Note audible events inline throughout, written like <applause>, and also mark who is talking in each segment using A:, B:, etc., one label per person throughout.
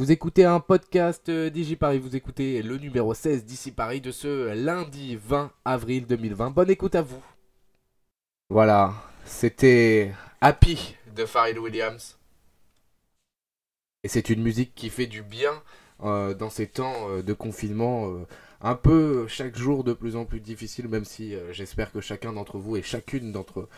A: Vous écoutez un podcast euh, DigiParis, vous écoutez le numéro 16 d'ici Paris de ce lundi 20 avril 2020. Bonne écoute à vous. Voilà, c'était Happy de Farid Williams. Et c'est une musique qui fait du bien euh, dans ces temps euh, de confinement. Un peu chaque jour de plus en plus difficile, même si euh, j'espère que chacun d'entre vous et chacune d'entre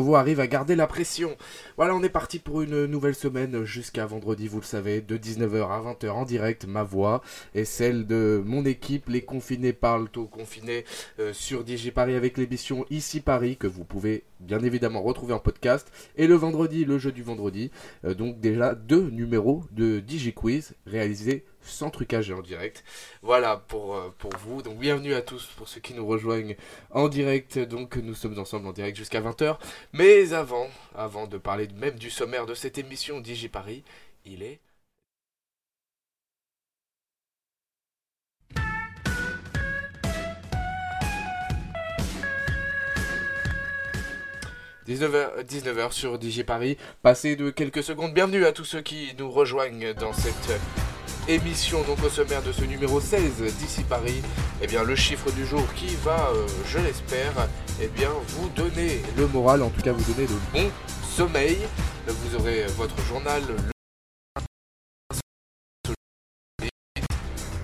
A: vous arrive à garder la pression. Voilà, on est parti pour une nouvelle semaine jusqu'à vendredi, vous le savez, de 19h à 20h en direct, ma voix et celle de mon équipe, les confinés parlent aux confinés euh, sur DigiParis avec l'émission Ici Paris que vous pouvez bien évidemment retrouver en podcast et le vendredi, le jeu du vendredi, euh, donc déjà deux numéros de DigiQuiz réalisés sans trucage en direct. Voilà pour, euh, pour vous. Donc bienvenue à tous pour ceux qui nous rejoignent en direct. Donc nous sommes ensemble en direct jusqu'à 20h. Mais avant, avant de parler même du sommaire de cette émission DigiParis, il est 19h, 19h sur DJ Paris. Passez de quelques secondes. Bienvenue à tous ceux qui nous rejoignent dans cette émission, donc au sommaire de ce numéro 16 d'ici Paris. Eh bien, le chiffre du jour qui va, euh, je l'espère, eh bien, vous donner le moral, en tout cas vous donner le bon sommeil. Vous aurez votre journal. le-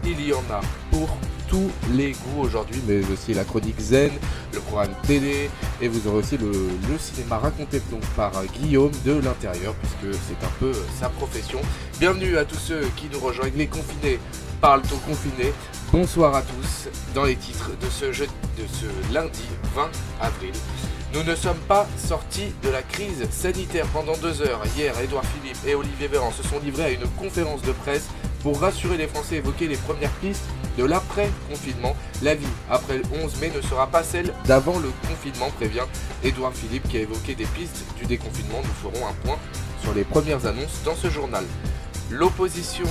A: Il y en a pour tous les goûts aujourd'hui, mais aussi la chronique zen, le programme télé, et vous aurez aussi le, cinéma raconté donc par Guillaume de l'intérieur, puisque c'est un peu sa profession. Bienvenue à tous ceux qui nous rejoignent, les confinés parlent aux confinés. Bonsoir à tous dans les titres de ce, jeu, de ce lundi 20 avril. Nous ne sommes pas sortis de la crise sanitaire pendant deux heures. Hier, Édouard Philippe et Olivier Véran se sont livrés à une conférence de presse pour rassurer les Français évoquer les premières pistes de l'après-confinement. La vie après le 11 mai ne sera pas celle d'avant le confinement, prévient Édouard Philippe qui a évoqué des pistes du déconfinement. Nous ferons un point sur les premières annonces dans ce journal. L'opposition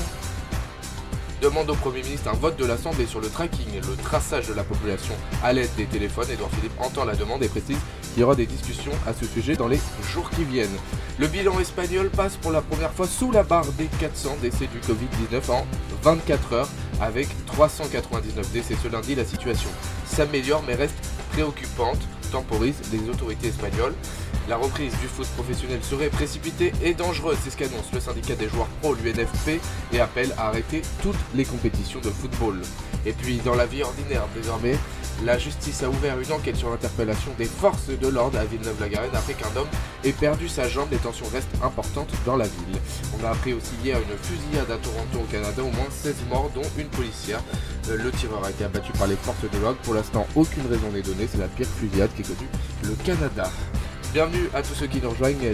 A: demande au Premier ministre un vote de l'Assemblée sur le tracking le traçage de la population à l'aide des téléphones. Édouard Philippe entend la demande et précise qu'il y aura des discussions à ce sujet dans les jours qui viennent. Le bilan espagnol passe pour la première fois sous la barre des 400 décès du Covid-19 en 24 heures. Avec 399 décès ce lundi, la situation s'améliore mais reste préoccupante, temporise les autorités espagnoles. La reprise du foot professionnel serait précipitée et dangereuse, c'est ce qu'annonce le syndicat des joueurs pro, l'UNFP, et appelle à arrêter toutes les compétitions de football. Et puis, dans la vie ordinaire, désormais, la justice a ouvert une enquête sur l'interpellation des forces de l'ordre à Villeneuve-la-Garenne après qu'un homme ait perdu sa jambe. Les tensions restent importantes dans la ville. On a appris aussi hier une fusillade à Toronto au Canada, au moins 16 morts, dont une policière. Euh, Le tireur a été abattu par les forces de l'ordre. Pour l'instant, aucune raison n'est donnée. C'est la pire fusillade qui est connue le Canada. Bienvenue à tous ceux qui nous rejoignent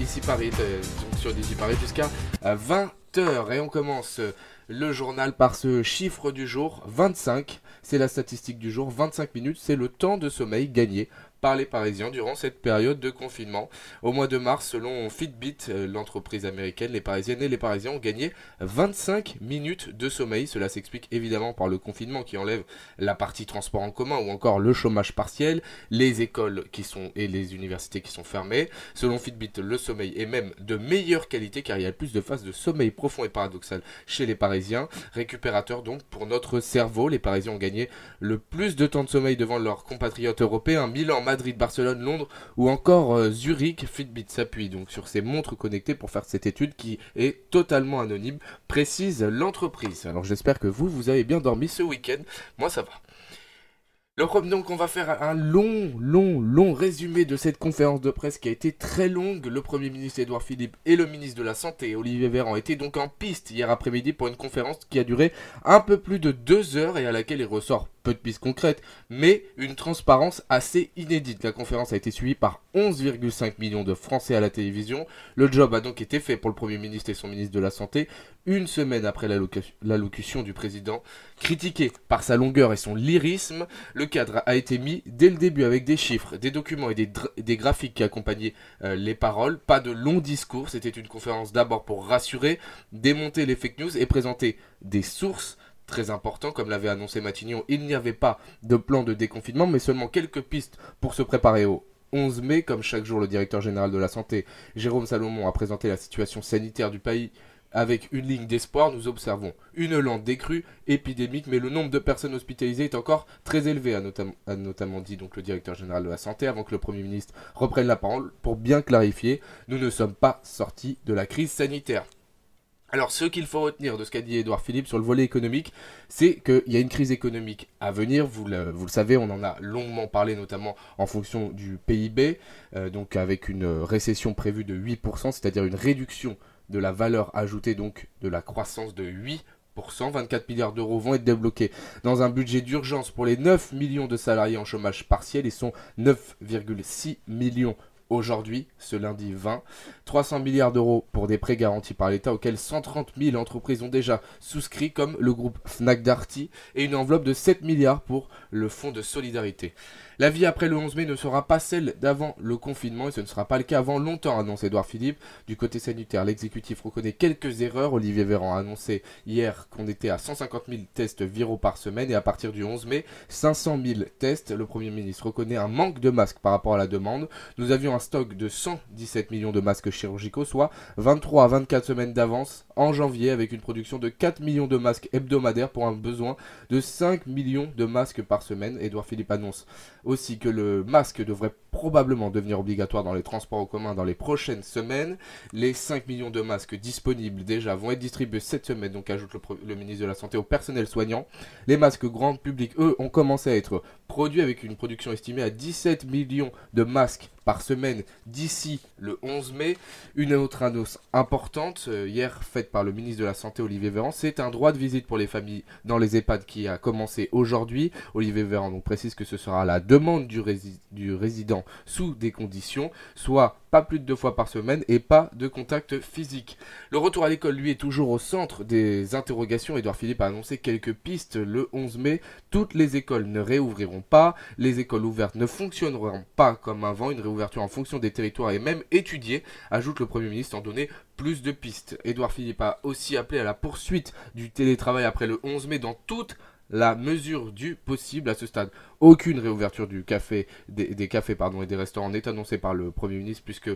A: ici Paris, euh, donc sur Digi Paris jusqu'à 20h. Et on commence le journal par ce chiffre du jour, 25. C'est la statistique du jour, 25 minutes, c'est le temps de sommeil gagné par les Parisiens durant cette période de confinement. Au mois de mars, selon Fitbit, euh, l'entreprise américaine, les Parisiennes et les Parisiens ont gagné 25 minutes de sommeil. Cela s'explique évidemment par le confinement qui enlève la partie transport en commun ou encore le chômage partiel, les écoles qui sont et les universités qui sont fermées. Selon Fitbit, le sommeil est même de meilleure qualité car il y a plus de phases de sommeil profond et paradoxal chez les Parisiens. Récupérateur donc pour notre cerveau, les Parisiens ont gagné le plus de temps de sommeil devant leurs compatriotes européens, Milan, Madrid, Barcelone, Londres ou encore euh, Zurich. Fitbit s'appuie donc sur ces montres connectées pour faire cette étude qui est totalement anonyme, précise l'entreprise. Alors j'espère que vous, vous avez bien dormi ce week-end. Moi ça va. Donc on va faire un long, long, long résumé de cette conférence de presse qui a été très longue. Le Premier ministre Édouard Philippe et le ministre de la Santé Olivier Véran étaient donc en piste hier après-midi pour une conférence qui a duré un peu plus de deux heures et à laquelle il ressort peu de pistes concrètes, mais une transparence assez inédite. La conférence a été suivie par 11,5 millions de Français à la télévision. Le job a donc été fait pour le Premier ministre et son ministre de la Santé une semaine après l'allocu- l'allocution du président. Critiqué par sa longueur et son lyrisme, le cadre a été mis dès le début avec des chiffres, des documents et des graphiques qui accompagnaient euh, les paroles. Pas de long discours, c'était une conférence d'abord pour rassurer, démonter les fake news et présenter des sources très important, comme l'avait annoncé Matignon, il n'y avait pas de plan de déconfinement, mais seulement quelques pistes pour se préparer au 11 mai, comme chaque jour le directeur général de la santé, Jérôme Salomon, a présenté la situation sanitaire du pays Avec une ligne d'espoir, nous observons une lente décrue épidémique, mais le nombre de personnes hospitalisées est encore très élevé, a, notamment dit le directeur général de la santé, avant que le Premier ministre reprenne la parole, pour bien clarifier, nous ne sommes pas sortis de la crise sanitaire. Alors, ce qu'il faut retenir de ce qu'a dit Edouard Philippe sur le volet économique, c'est qu'il y a une crise économique à venir. Vous le, savez, on en a longuement parlé, notamment en fonction du PIB, euh, donc avec une récession prévue de 8%, c'est-à-dire une réduction de la valeur ajoutée, donc de la croissance de 8%. 24 milliards d'euros vont être débloqués dans un budget d'urgence pour les 9 millions de salariés en chômage partiel et sont 9,6 millions aujourd'hui, ce lundi 20. 300 milliards d'euros pour des prêts garantis par l'État auxquels 130 000 entreprises ont déjà souscrit, comme le groupe Fnac Darty, et une enveloppe de 7 milliards pour le fonds de solidarité. La vie après le 11 mai ne sera pas celle d'avant le confinement et ce ne sera pas le cas avant longtemps, annonce Edouard Philippe. Du côté sanitaire, l'exécutif reconnaît quelques erreurs. Olivier Véran a annoncé hier qu'on était à 150 000 tests viraux par semaine et à partir du 11 mai, 500 000 tests. Le Premier ministre reconnaît un manque de masques par rapport à la demande. Nous avions un stock de 117 millions de masques chirurgicaux, soit 23 à 24 semaines d'avance en janvier avec une production de 4 millions de masques hebdomadaires pour un besoin de 5 millions de masques par semaine. Edouard Philippe annonce aussi que le masque devrait probablement devenir obligatoire dans les transports en commun dans les prochaines semaines. Les 5 millions de masques disponibles déjà vont être distribués cette semaine, donc ajoute le, ministre de la Santé au personnel soignant. Les masques grand public, eux, ont commencé à être produits avec une production estimée à 17 millions de masques par semaine d'ici le 11 mai. Une autre annonce importante, euh, hier faite par le ministre de la Santé Olivier Véran, c'est un droit de visite pour les familles dans les EHPAD qui a commencé aujourd'hui. Olivier Véran donc précise que ce sera la demande du, du résident sous des conditions, soit pas plus de deux fois par semaine et pas de contact physique. Le retour à l'école, lui, est toujours au centre des interrogations. Edouard Philippe a annoncé quelques pistes le 11 mai. Toutes les écoles ne réouvriront pas, les écoles ouvertes ne fonctionneront pas comme avant. Une réouverture en fonction des territoires est même étudiée, ajoute le Premier ministre, en donner plus de pistes. Edouard Philippe a aussi appelé à la poursuite du télétravail après le 11 mai dans toutes la mesure du possible à ce stade. Aucune réouverture du café, des, des cafés pardon, et des restaurants n'est annoncée par le Premier ministre puisque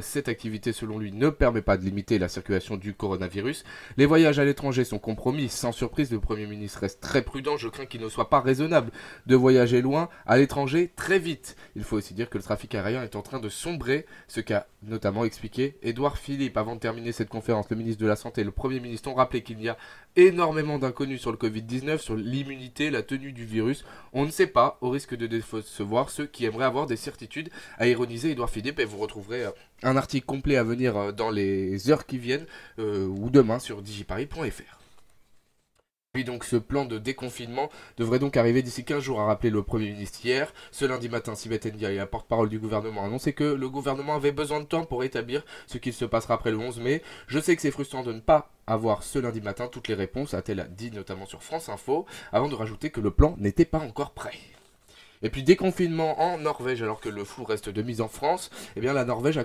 A: cette activité, selon lui, ne permet pas de limiter la circulation du coronavirus. Les voyages à l'étranger sont compromis. Sans surprise, le Premier ministre reste très prudent. Je crains qu'il ne soit pas raisonnable de voyager loin à l'étranger très vite. Il faut aussi dire que le trafic aérien est en train de sombrer, ce qu'a notamment expliqué Édouard Philippe. Avant de terminer cette conférence, le ministre de la Santé et le Premier ministre ont rappelé qu'il y a énormément d'inconnus sur le Covid-19, sur l'immunité, la tenue du virus. On ne sait pas, au risque de décevoir ceux qui aimeraient avoir des certitudes, à ironiser Édouard Philippe et vous retrouverez euh, un article complet à venir euh, dans les heures qui viennent euh, ou demain sur digiparis.fr. Puis donc ce plan de déconfinement devrait donc arriver d'ici 15 jours, a rappelé le Premier ministre hier. Ce lundi matin, Sibeth Ndiaye, la porte-parole du gouvernement, a annoncé que le gouvernement avait besoin de temps pour établir ce qu'il se passera après le 11 mai. Je sais que c'est frustrant de ne pas avoir ce lundi matin toutes les réponses, a-t-elle dit notamment sur France Info, avant de rajouter que le plan n'était pas encore prêt. Et puis déconfinement en Norvège alors que le flou reste de mise en France, eh bien la Norvège a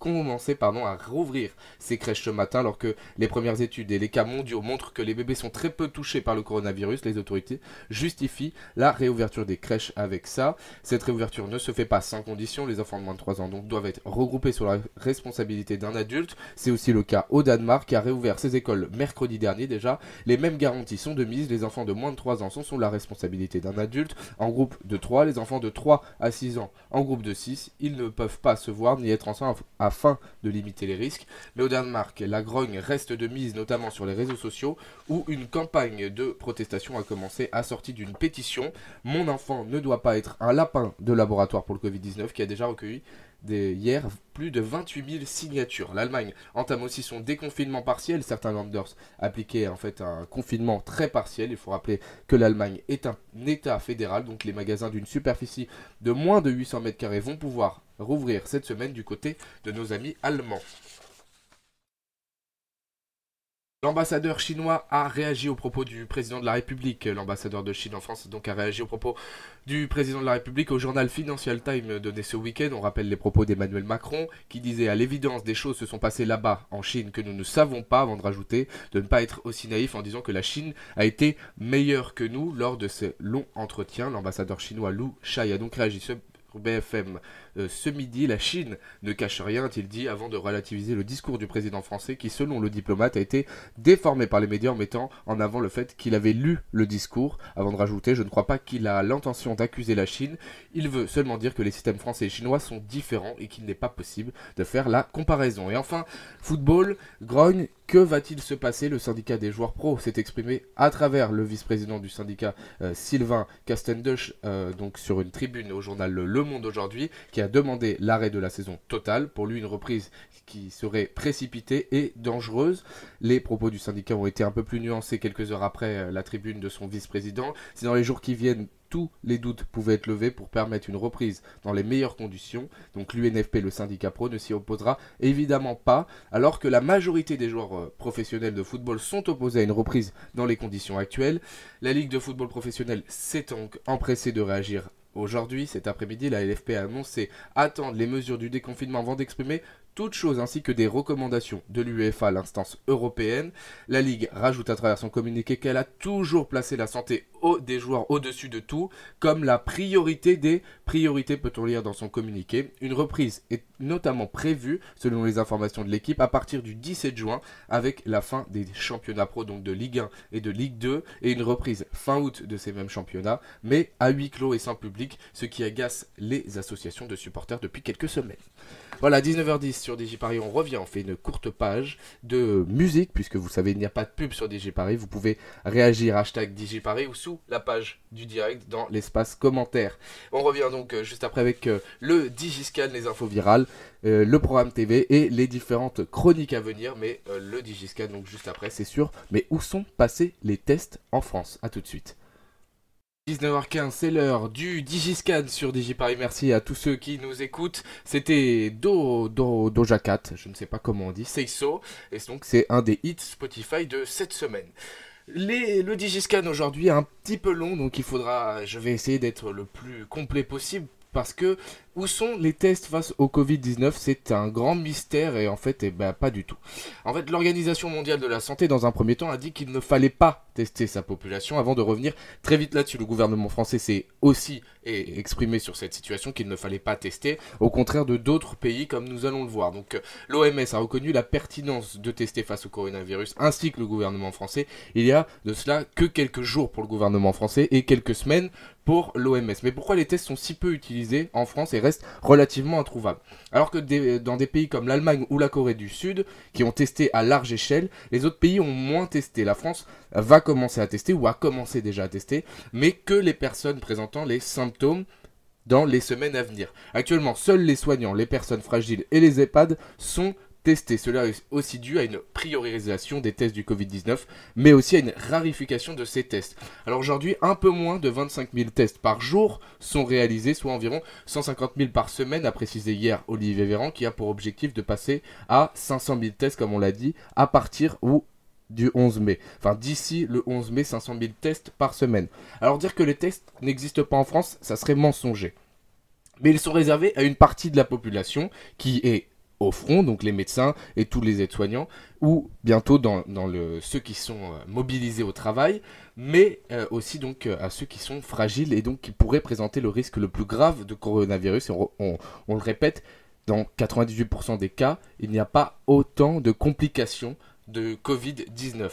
A: commencer pardon, à rouvrir ces crèches ce matin alors que les premières études et les cas mondiaux montrent que les bébés sont très peu touchés par le coronavirus. Les autorités justifient la réouverture des crèches avec ça. Cette réouverture ne se fait pas sans condition. Les enfants de moins de 3 ans donc doivent être regroupés sur la responsabilité d'un adulte. C'est aussi le cas au Danemark qui a réouvert ses écoles mercredi dernier déjà. Les mêmes garanties sont de mise. Les enfants de moins de 3 ans sont sous la responsabilité d'un adulte. En groupe de 3, les enfants de 3 à 6 ans en groupe de 6, ils ne peuvent pas se voir ni être ensemble à afin de limiter les risques. Mais au Danemark, la grogne reste de mise notamment sur les réseaux sociaux où une campagne de protestation a commencé assortie d'une pétition. Mon enfant ne doit pas être un lapin de laboratoire pour le Covid-19 qui a déjà recueilli hier plus de 28 000 signatures. L'Allemagne entame aussi son déconfinement partiel. Certains Landers appliquaient en fait un confinement très partiel. Il faut rappeler que l'Allemagne est un État fédéral, donc les magasins d'une superficie de moins de 800 mètres carrés vont pouvoir rouvrir cette semaine du côté de nos amis allemands. L'ambassadeur chinois a réagi au propos du président de la République. L'ambassadeur de Chine en France donc a réagi au propos du président de la République au journal Financial Times donné ce week-end. On rappelle les propos d'Emmanuel Macron qui disait à l'évidence des choses se sont passées là-bas en Chine que nous ne savons pas avant de rajouter de ne pas être aussi naïf en disant que la Chine a été meilleure que nous lors de ce long entretien. L'ambassadeur chinois Lu Shai a donc réagi BFM euh, ce midi, la Chine ne cache rien, a-t-il dit, avant de relativiser le discours du président français qui, selon le diplomate, a été déformé par les médias en mettant en avant le fait qu'il avait lu le discours, avant de rajouter, je ne crois pas qu'il a l'intention d'accuser la Chine, il veut seulement dire que les systèmes français et chinois sont différents et qu'il n'est pas possible de faire la comparaison. Et enfin, football, grogne, que va-t-il se passer? Le syndicat des joueurs pro s'est exprimé à travers le vice-président du syndicat euh, Sylvain Castendush, euh, donc sur une tribune au journal Le Monde aujourd'hui, qui a demandé l'arrêt de la saison totale. Pour lui, une reprise qui serait précipitée et dangereuse. Les propos du syndicat ont été un peu plus nuancés quelques heures après euh, la tribune de son vice-président. C'est dans les jours qui viennent tous les doutes pouvaient être levés pour permettre une reprise dans les meilleures conditions. Donc l'UNFP, le syndicat pro, ne s'y opposera évidemment pas, alors que la majorité des joueurs euh, professionnels de football sont opposés à une reprise dans les conditions actuelles. La Ligue de football professionnel s'est donc empressée de réagir Aujourd'hui, cet après-midi, la LFP a annoncé attendre les mesures du déconfinement avant d'exprimer toutes choses ainsi que des recommandations de l'UEFA, l'instance européenne. La Ligue rajoute à travers son communiqué qu'elle a toujours placé la santé des joueurs au-dessus de tout, comme la priorité des priorités, peut-on lire dans son communiqué. Une reprise est notamment prévue, selon les informations de l'équipe, à partir du 17 juin, avec la fin des championnats pro, donc de Ligue 1 et de Ligue 2, et une reprise fin août de ces mêmes championnats, mais à huis clos et sans public, ce qui agace les associations de supporters depuis quelques semaines. Voilà, 19h10 sur DigiParis, on revient, on fait une courte page de musique, puisque vous savez, il n'y a pas de pub sur DigiParis, vous pouvez réagir hashtag DigiParis ou sous la page du direct dans l'espace commentaire. On revient donc euh, juste après avec euh, le Digiscan, les infos virales, euh, le programme TV et les différentes chroniques à venir, mais le Digiscan donc juste après, c'est sûr. Mais où sont passés les tests en France? A tout de suite. 19h15, c'est l'heure du Digiscan sur DigiParis. Merci à tous ceux qui nous écoutent. C'était Do, Do, Doja Cat, je ne sais pas comment on dit, Say So. Et donc, c'est un des hits Spotify de cette semaine. Le Digiscan aujourd'hui est un petit peu long, donc il faudra, je vais essayer d'être le plus complet possible parce que où sont les tests face au Covid-19 C'est un grand mystère et en fait, eh ben, pas du tout. En fait, l'Organisation mondiale de la santé, dans un premier temps, a dit qu'il ne fallait pas tester sa population avant de revenir très vite là-dessus. Le gouvernement français s'est aussi exprimé sur cette situation qu'il ne fallait pas tester, au contraire de d'autres pays comme nous allons le voir. Donc, euh, l'OMS a reconnu la pertinence de tester face au coronavirus ainsi que le gouvernement français. Il y a de cela que quelques jours pour le gouvernement français et quelques semaines pour l'OMS. Mais pourquoi les tests sont si peu utilisés en France restent relativement introuvables Alors que dans des pays comme l'Allemagne ou la Corée du Sud, qui ont testé à large échelle, les autres pays ont moins testé. La France va commencer à tester ou a commencé déjà à tester, mais que les personnes présentant les symptômes dans les semaines à venir. Actuellement, seuls les soignants, les personnes fragiles et les EHPAD sont tester. Cela est aussi dû à une priorisation des tests du Covid-19, mais aussi à une rarification de ces tests. Alors aujourd'hui, un peu moins de 25 000 tests par jour sont réalisés, soit environ 150 000 par semaine, a précisé hier Olivier Véran, qui a pour objectif de passer à 500 000 tests, comme on l'a dit, à partir du 11 mai. Enfin, d'ici le 11 mai, 500 000 tests par semaine. Alors dire que les tests n'existent pas en France, ça serait mensonger. Mais ils sont réservés à une partie de la population qui est au front, donc les médecins et tous les aides-soignants, ou bientôt dans, ceux qui sont euh, mobilisés au travail, mais euh, aussi donc euh, à ceux qui sont fragiles et donc qui pourraient présenter le risque le plus grave de coronavirus. on le répète, dans 98% des cas, il n'y a pas autant de complications de Covid-19.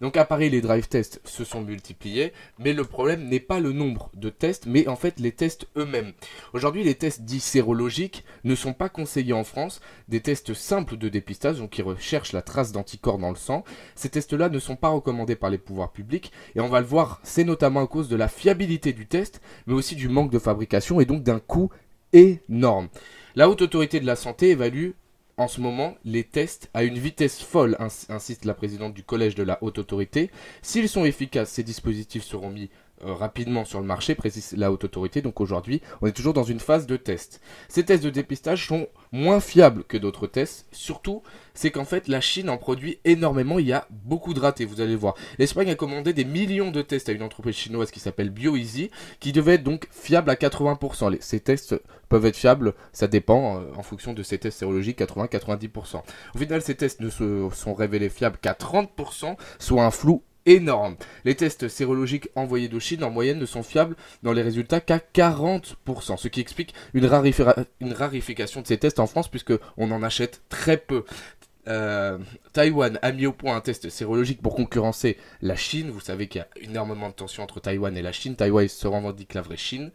A: Donc à Paris, les drive tests se sont multipliés, mais le problème n'est pas le nombre de tests, mais en fait les tests eux-mêmes. Aujourd'hui, les tests dits sérologiques ne sont pas conseillés en France, des tests simples de dépistage, donc qui recherchent la trace d'anticorps dans le sang. Ces tests-là ne sont pas recommandés par les pouvoirs publics, et on va le voir, c'est notamment à cause de la fiabilité du test, mais aussi du manque de fabrication, et donc d'un coût énorme. La haute autorité de la santé évalue en ce moment les tests à une vitesse folle, insiste la présidente du collège de la haute autorité. S'ils sont efficaces, ces dispositifs seront mis euh, rapidement sur le marché, précise la haute autorité. Donc aujourd'hui, on est toujours dans une phase de test. Ces tests de dépistage sont moins fiables que d'autres tests. Surtout, c'est qu'en fait, la Chine en produit énormément. Il y a beaucoup de ratés, vous allez voir. L'Espagne a commandé des millions de tests à une entreprise chinoise qui s'appelle BioEasy, qui devait être donc fiable à 80%. ces tests peuvent être fiables, ça dépend euh, en fonction de ces tests sérologiques, 80-90%. Au final, ces tests ne se sont révélés fiables qu'à 30%, soit un flou énorme. Les tests sérologiques envoyés de Chine en moyenne ne sont fiables dans les résultats qu'à 40%, ce qui explique une, rarification de ces tests en France puisque on en achète très peu. Euh, Taïwan a mis au point un test sérologique pour concurrencer la Chine. Vous savez qu'il y a énormément de tensions entre Taïwan et la Chine. Taïwan se revendique la vraie Chine.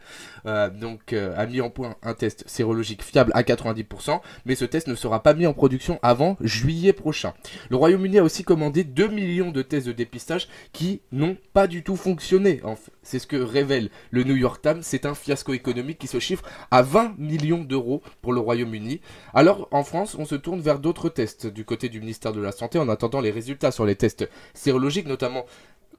A: Euh, donc euh, a mis en point un test sérologique fiable à 90%, mais ce test ne sera pas mis en production avant juillet prochain. Le Royaume-Uni a aussi commandé 2 millions de tests de dépistage qui n'ont pas du tout fonctionné. C'est ce que révèle le New York Times. C'est un fiasco économique qui se chiffre à 20 millions d'euros pour le Royaume-Uni. Alors en France, on se tourne vers d'autres tests côté du ministère de la Santé en attendant les résultats sur les tests sérologiques, notamment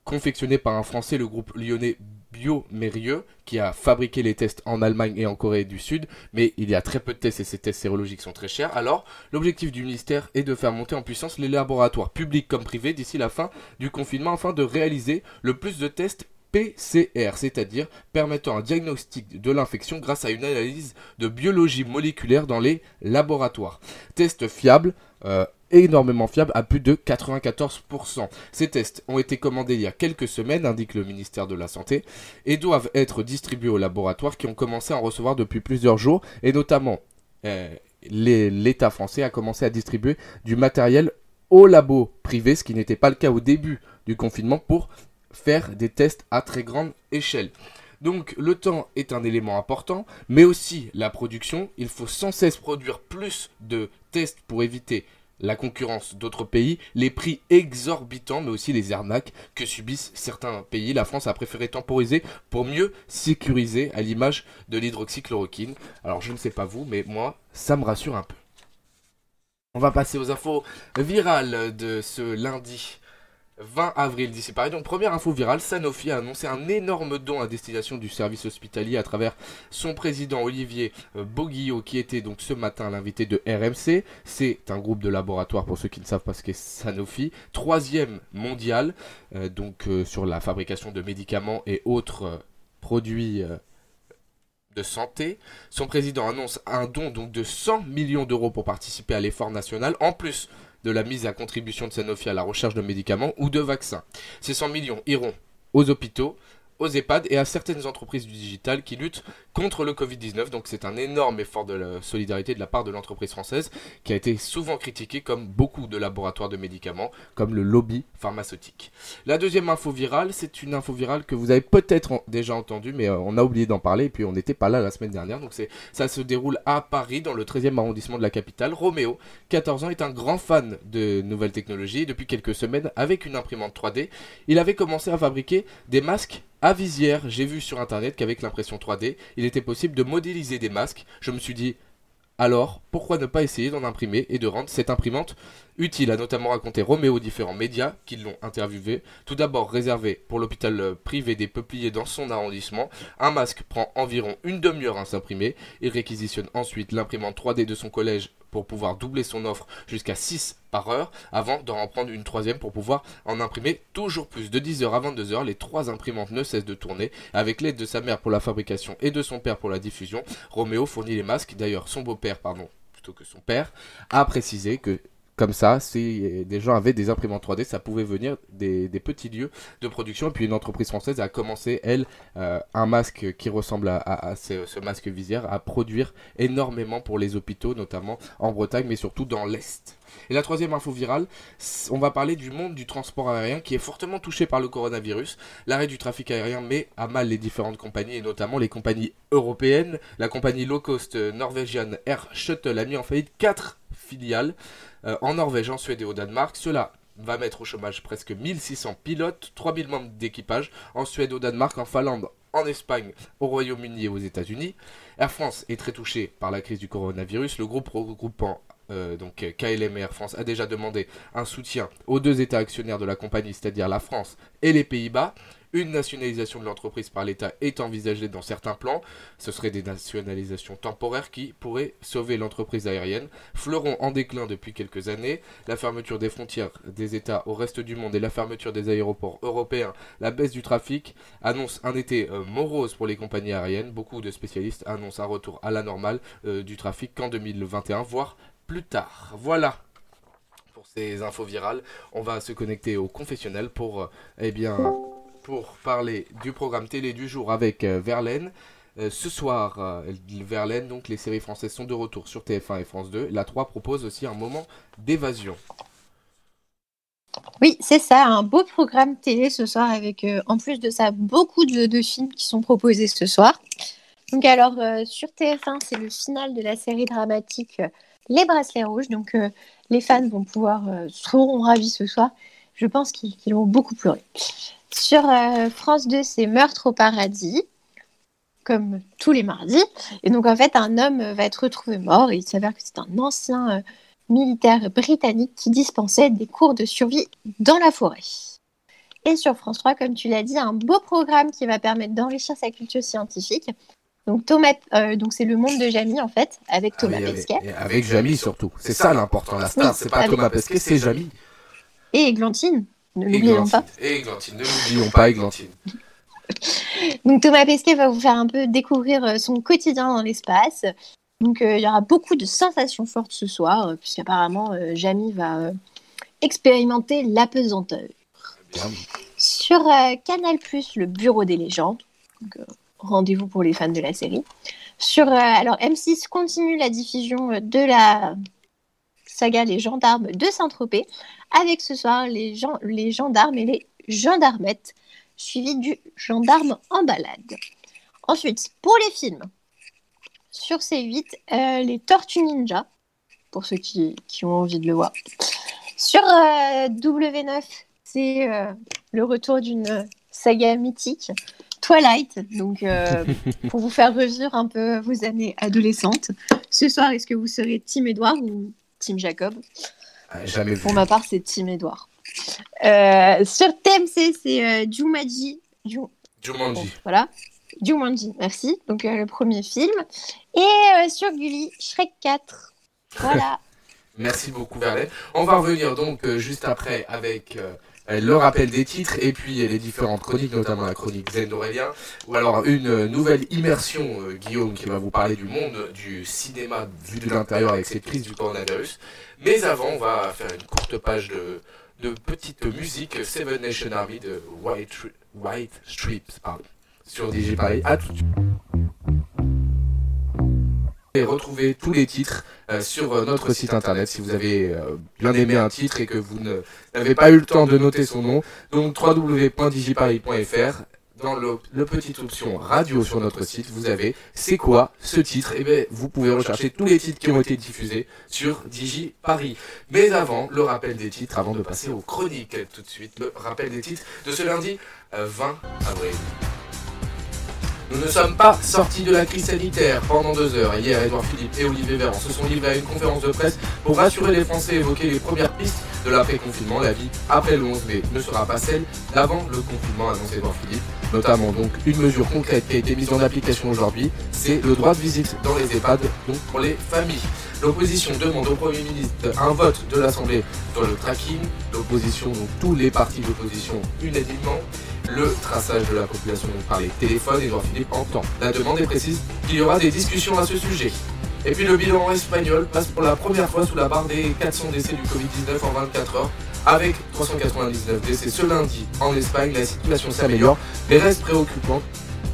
A: confectionnés par un Français, le groupe lyonnais Biomérieux, qui a fabriqué les tests en Allemagne et en Corée du Sud, mais il y a très peu de tests et ces tests sérologiques sont très chers. Alors, l'objectif du ministère est de faire monter en puissance les laboratoires publics comme privés d'ici la fin du confinement afin de réaliser le plus de tests PCR, c'est-à-dire permettant un diagnostic de l'infection grâce à une analyse de biologie moléculaire dans les laboratoires. Test fiable, euh, énormément fiable à plus de 94%. Ces tests ont été commandés il y a quelques semaines, indique le ministère de la Santé, et doivent être distribués aux laboratoires qui ont commencé à en recevoir depuis plusieurs jours, et notamment euh, l'État français a commencé à distribuer du matériel aux labos privés, ce qui n'était pas le cas au début du confinement, pour faire des tests à très grande échelle. Donc le temps est un élément important, mais aussi la production. Il faut sans cesse produire plus de tests pour éviter la concurrence d'autres pays, les prix exorbitants, mais aussi les arnaques que subissent certains pays. La France a préféré temporiser pour mieux sécuriser à l'image de l'hydroxychloroquine. Alors je ne sais pas vous, mais moi, ça me rassure un peu. On va passer aux infos virales de ce lundi 20 avril d'ici Paris. Donc première info virale, Sanofi a annoncé un énorme don à destination du service hospitalier à travers son président Olivier euh, Boguillot qui était donc ce matin l'invité de RMC. C'est un groupe de laboratoire pour ceux qui ne savent pas ce qu'est Sanofi, troisième mondial euh, donc euh, sur la fabrication de médicaments et autres produits de santé. Son président annonce un don de 100 millions d'euros pour participer à l'effort national en plus de la mise à contribution de Sanofi à la recherche de médicaments ou de vaccins. Ces 100 millions iront aux hôpitaux, aux EHPAD et à certaines entreprises du digital qui luttent contre le Covid-19. Donc c'est un énorme effort de la solidarité de la part de l'entreprise française qui a été souvent critiquée comme beaucoup de laboratoires de médicaments, comme le lobby pharmaceutique. La deuxième info virale, c'est une info virale que vous avez peut-être déjà entendue, mais euh, on a oublié d'en parler et puis on n'était pas là la semaine dernière. Donc c'est ça se déroule à Paris, dans le 13e arrondissement de la capitale. Roméo, 14 ans, est un grand fan de nouvelles technologies. Depuis quelques semaines, avec une imprimante 3D, il avait commencé à fabriquer des masques à visière, j'ai vu sur internet qu'avec l'impression 3D, il était possible de modéliser des masques. Je me suis dit, alors pourquoi ne pas essayer d'en imprimer et de rendre cette imprimante utile a notamment raconté Roméo différents médias qui l'ont interviewé. Tout d'abord réservé pour l'hôpital privé des Peupliers dans son arrondissement, un masque prend environ une demi-heure à s'imprimer. Il réquisitionne ensuite l'imprimante 3D de son collège pour pouvoir doubler son offre jusqu'à 6 par heure avant d'en prendre une troisième pour pouvoir en imprimer toujours plus. De 10h à 22h, les trois imprimantes ne cessent de tourner. Avec l'aide de sa mère pour la fabrication et de son père pour la diffusion, Roméo fournit les masques. D'ailleurs, son beau-père, pardon, plutôt que son père, a précisé que comme ça, si des gens avaient des imprimantes 3D, ça pouvait venir des, petits lieux de production. Et puis une entreprise française a commencé, elle, euh, un masque qui ressemble à, ce, masque visière, à produire énormément pour les hôpitaux, notamment en Bretagne, mais surtout dans l'Est. Et la troisième info virale, on va parler du monde du transport aérien qui est fortement touché par le coronavirus. L'arrêt du trafic aérien met à mal les différentes compagnies, et notamment les compagnies européennes. La compagnie low cost norvégienne Air Shuttle a mis en faillite 4 filiales. Euh, en Norvège, en Suède et au Danemark. Cela va mettre au chômage presque 1600 pilotes, 3000 membres d'équipage en Suède, au Danemark, en Finlande, en Espagne, au Royaume-Uni et aux États-Unis. Air France est très touché par la crise du coronavirus. Le groupe regroupant euh, donc KLM Air France a déjà demandé un soutien aux deux États actionnaires de la compagnie, c'est-à-dire la France et les Pays-Bas. Une nationalisation de l'entreprise par l'État est envisagée dans certains plans. Ce seraient des nationalisations temporaires qui pourraient sauver l'entreprise aérienne. Fleuron en déclin depuis quelques années. La fermeture des frontières des États au reste du monde et la fermeture des aéroports européens, la baisse du trafic annoncent un été euh, morose pour les compagnies aériennes. Beaucoup de spécialistes annoncent un retour à la normale euh, du trafic qu'en 2021, voire plus tard. Voilà pour ces infos virales, on va se connecter au confessionnel pour, eh bien, pour parler du programme télé du jour avec Verlaine. ce soir, Verlaine, donc les séries françaises sont de retour sur TF1 et France 2. La 3 propose aussi un moment d'évasion.
B: Oui, c'est ça, un beau programme télé ce soir avec, euh, en plus de ça, beaucoup de, films qui sont proposés ce soir. Donc alors, euh, sur TF1, c'est le final de la série dramatique euh, Les Bracelets Rouges. Donc les fans vont pouvoir, seront ravis ce soir. Je pense qu'ils vont beaucoup pleurer. Sur France 2, c'est Meurtre au paradis, comme tous les mardis. Et donc en fait, un homme va être retrouvé mort et il s'avère que c'est un ancien militaire britannique qui dispensait des cours de survie dans la forêt. Et sur France 3, comme tu l'as dit, un beau programme qui va permettre d'enrichir sa culture scientifique. Donc Thomas, euh, donc c'est le monde de Jamie en fait, avec Thomas ah Pesquet.
A: Avec, avec Jamie surtout. C'est ça l'important. La star, c'est pas Thomas Pesquet, c'est Jamie.
B: Et Églantine. Ne l'oublions pas.
A: Et Églantine, ne l'oublions pas Églantine.
B: donc Thomas Pesquet va vous faire un peu découvrir euh, son quotidien dans l'espace, donc euh, il y aura beaucoup de sensations fortes ce soir, euh, puisqu'apparemment euh, Jamie va expérimenter l'apesanteur. Sur Canal le Bureau des légendes. Rendez-vous pour les fans de la série. Sur alors M6 continue la diffusion de la saga Les gendarmes de Saint-Tropez, avec ce soir les, les gendarmes et les gendarmettes, suivi du gendarme en balade. Ensuite, pour les films, sur C8 euh, les Tortues Ninja, pour ceux qui, ont envie de le voir. Sur euh, W9, c'est euh, le retour d'une saga mythique, Twilight, donc <laughs> pour vous faire revivre un peu vos années adolescentes. Ce soir, est-ce que vous serez Team Edouard ou Team Jacob?
A: Jamais
B: Pour ma part, c'est Team Edouard. sur TMC, c'est Jumanji.
A: Jumanji.
B: voilà. Jumanji, merci. Donc euh, le premier film. Et euh, sur Gulli, Shrek 4. Voilà. <laughs>
A: merci beaucoup Verlaine. On va revenir donc euh, juste après avec le rappel des titres et puis les différentes chroniques, notamment la chronique Zen d'Aurélien, ou alors une nouvelle immersion, Guillaume, qui va vous parler du monde du cinéma vu de l'intérieur avec cette crise du coronavirus. Mais avant, on va faire une courte page de, petite musique, Seven Nation Army de White, White Stripes. Pardon sur DigiParis. À tout de suite. Et retrouver tous les titres euh, sur euh, notre site internet si vous avez euh, bien aimé un titre et que vous n'avez pas eu le temps de noter son nom. Donc www.digiparis.fr dans le, petite option radio sur notre site, vous avez c'est quoi ce titre? Et eh bien vous pouvez rechercher tous les titres qui ont été diffusés sur DigiParis. Mais avant, le rappel des titres, avant de passer aux chroniques tout de suite, le rappel des titres de ce lundi 20 avril. Nous ne sommes pas sortis de la crise sanitaire pendant deux heures. Hier, Edouard Philippe et Olivier Véran se sont livrés à une conférence de presse pour rassurer les Français et évoquer les premières pistes de l'après-confinement. La vie après le 11 mai ne sera pas celle d'avant le confinement, annonce Edouard Philippe. Notamment donc une mesure concrète qui a été mise en application aujourd'hui, c'est le droit de visite dans les EHPAD, donc pour les familles. L'opposition demande au Premier ministre un vote de l'Assemblée sur le tracking. L'opposition, donc tous les partis d'opposition unanimement le traçage de la population par les téléphones. Edouard Philippe entend. La demande est précise qu'il y aura des discussions à ce sujet. Et puis le bilan espagnol passe pour la première fois sous la barre des 400 décès du Covid-19 en 24 heures. Avec 399 décès ce lundi en Espagne, la situation s'améliore mais reste préoccupante,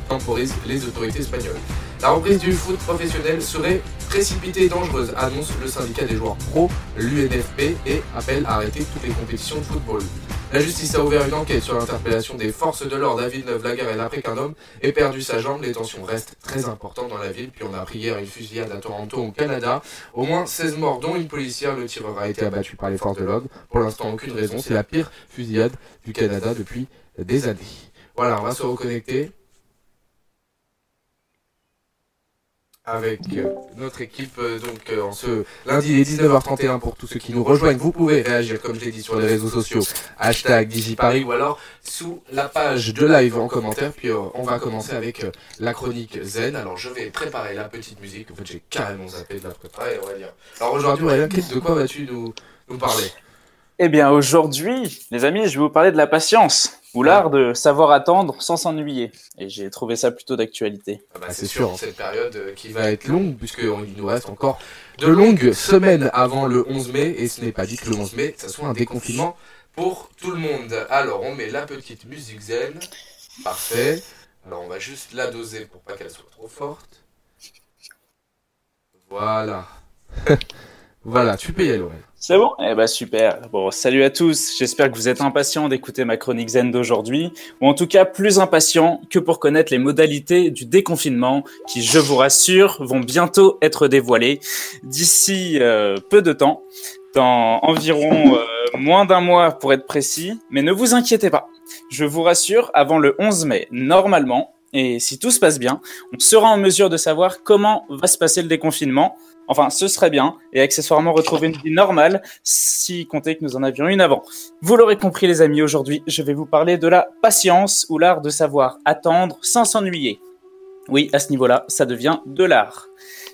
A: temporise les autorités espagnoles. La reprise du foot professionnel serait précipitée et dangereuse, annonce le syndicat des joueurs pro, l'UNFP, et appelle à arrêter toutes les compétitions de football. La justice a ouvert une enquête sur l'interpellation des forces de l'ordre à Villeneuve-la-Garenne après qu'un homme ait perdu sa jambe. Les tensions restent très importantes dans la ville. Puis on a appris hier une fusillade à Toronto, au Canada. Au moins 16 morts, dont une policière. Le tireur a été abattu par les forces de l'ordre. Pour l'instant, aucune raison. C'est la pire fusillade du Canada depuis des années. Voilà, on va se reconnecter. Avec euh, notre équipe euh, donc euh, en ce lundi les 19h31 pour tous ceux qui nous rejoignent. Vous pouvez réagir comme je l'ai dit sur les réseaux sociaux, hashtag DigiParis ou alors sous la page de live en commentaire. Puis on va commencer avec la chronique Zen. Alors je vais préparer la petite musique. En fait j'ai carrément zappé de la préparer Aurélien. Alors aujourd'hui Aurélien, de quoi vas-tu nous, nous parler?
C: Eh bien aujourd'hui les amis je vais vous parler de la patience. Ou l'art de savoir attendre sans s'ennuyer. Et j'ai trouvé ça plutôt d'actualité.
A: Ah bah, c'est sûr, en cette période euh, qui va être longue, puisqu'il nous reste encore de longues semaines avant le 11 mai, et ce n'est pas dit que le 11 mai, ça soit un déconfinement pour tout le monde. Alors, on met la petite musique zen. Parfait. Alors, on va juste la doser pour pas qu'elle soit trop forte. Voilà. <laughs> voilà, tu peux y aller,
C: c'est bon? Eh ben super. Bon, salut à tous. J'espère que vous êtes impatients d'écouter ma chronique zen d'aujourd'hui, ou en tout cas plus impatients que pour connaître les modalités du déconfinement, qui, je vous rassure, vont bientôt être dévoilées d'ici euh, peu de temps, dans environ euh, moins d'un mois pour être précis. Mais ne vous inquiétez pas. Je vous rassure, avant le 11 mai, normalement, et si tout se passe bien, on sera en mesure de savoir comment va se passer le déconfinement Enfin, ce serait bien, et accessoirement retrouver une vie normale, si compter que nous en avions une avant. Vous l'aurez compris les amis, aujourd'hui je vais vous parler de la patience, ou l'art de savoir attendre sans s'ennuyer. Oui, à ce niveau-là, ça devient de l'art.